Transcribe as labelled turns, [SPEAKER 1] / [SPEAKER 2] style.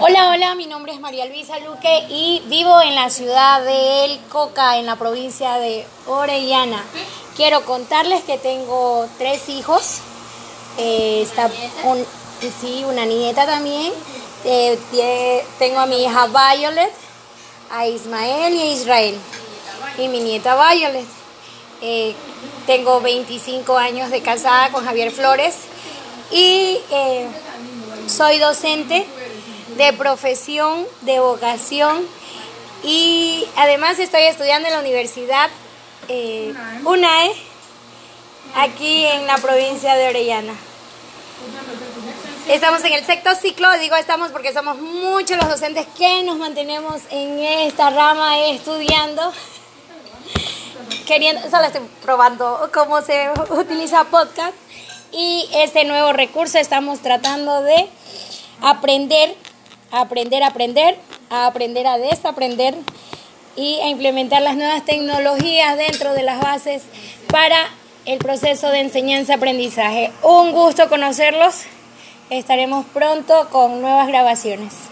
[SPEAKER 1] Hola, hola, mi nombre es María Luisa Luque y vivo en la ciudad de El Coca, en la provincia de Orellana. Quiero contarles que tengo tres hijos. Eh, está un, sí, una nieta también. Eh, tengo a mi hija Violet, a Ismael y a Israel. Y mi nieta Violet. Eh, tengo 25 años de casada con Javier Flores y soy docente de profesión, de vocación y además estoy estudiando en la Universidad eh, UNAE aquí en la provincia de Orellana. Estamos en el sexto ciclo, digo estamos porque somos muchos los docentes que nos mantenemos en esta rama estudiando, queriendo, solo estoy probando cómo se utiliza podcast y este nuevo recurso estamos tratando de aprender, aprender, aprender, a aprender a desaprender y a implementar las nuevas tecnologías dentro de las bases para el proceso de enseñanza-aprendizaje. Un gusto conocerlos. Estaremos pronto con nuevas grabaciones.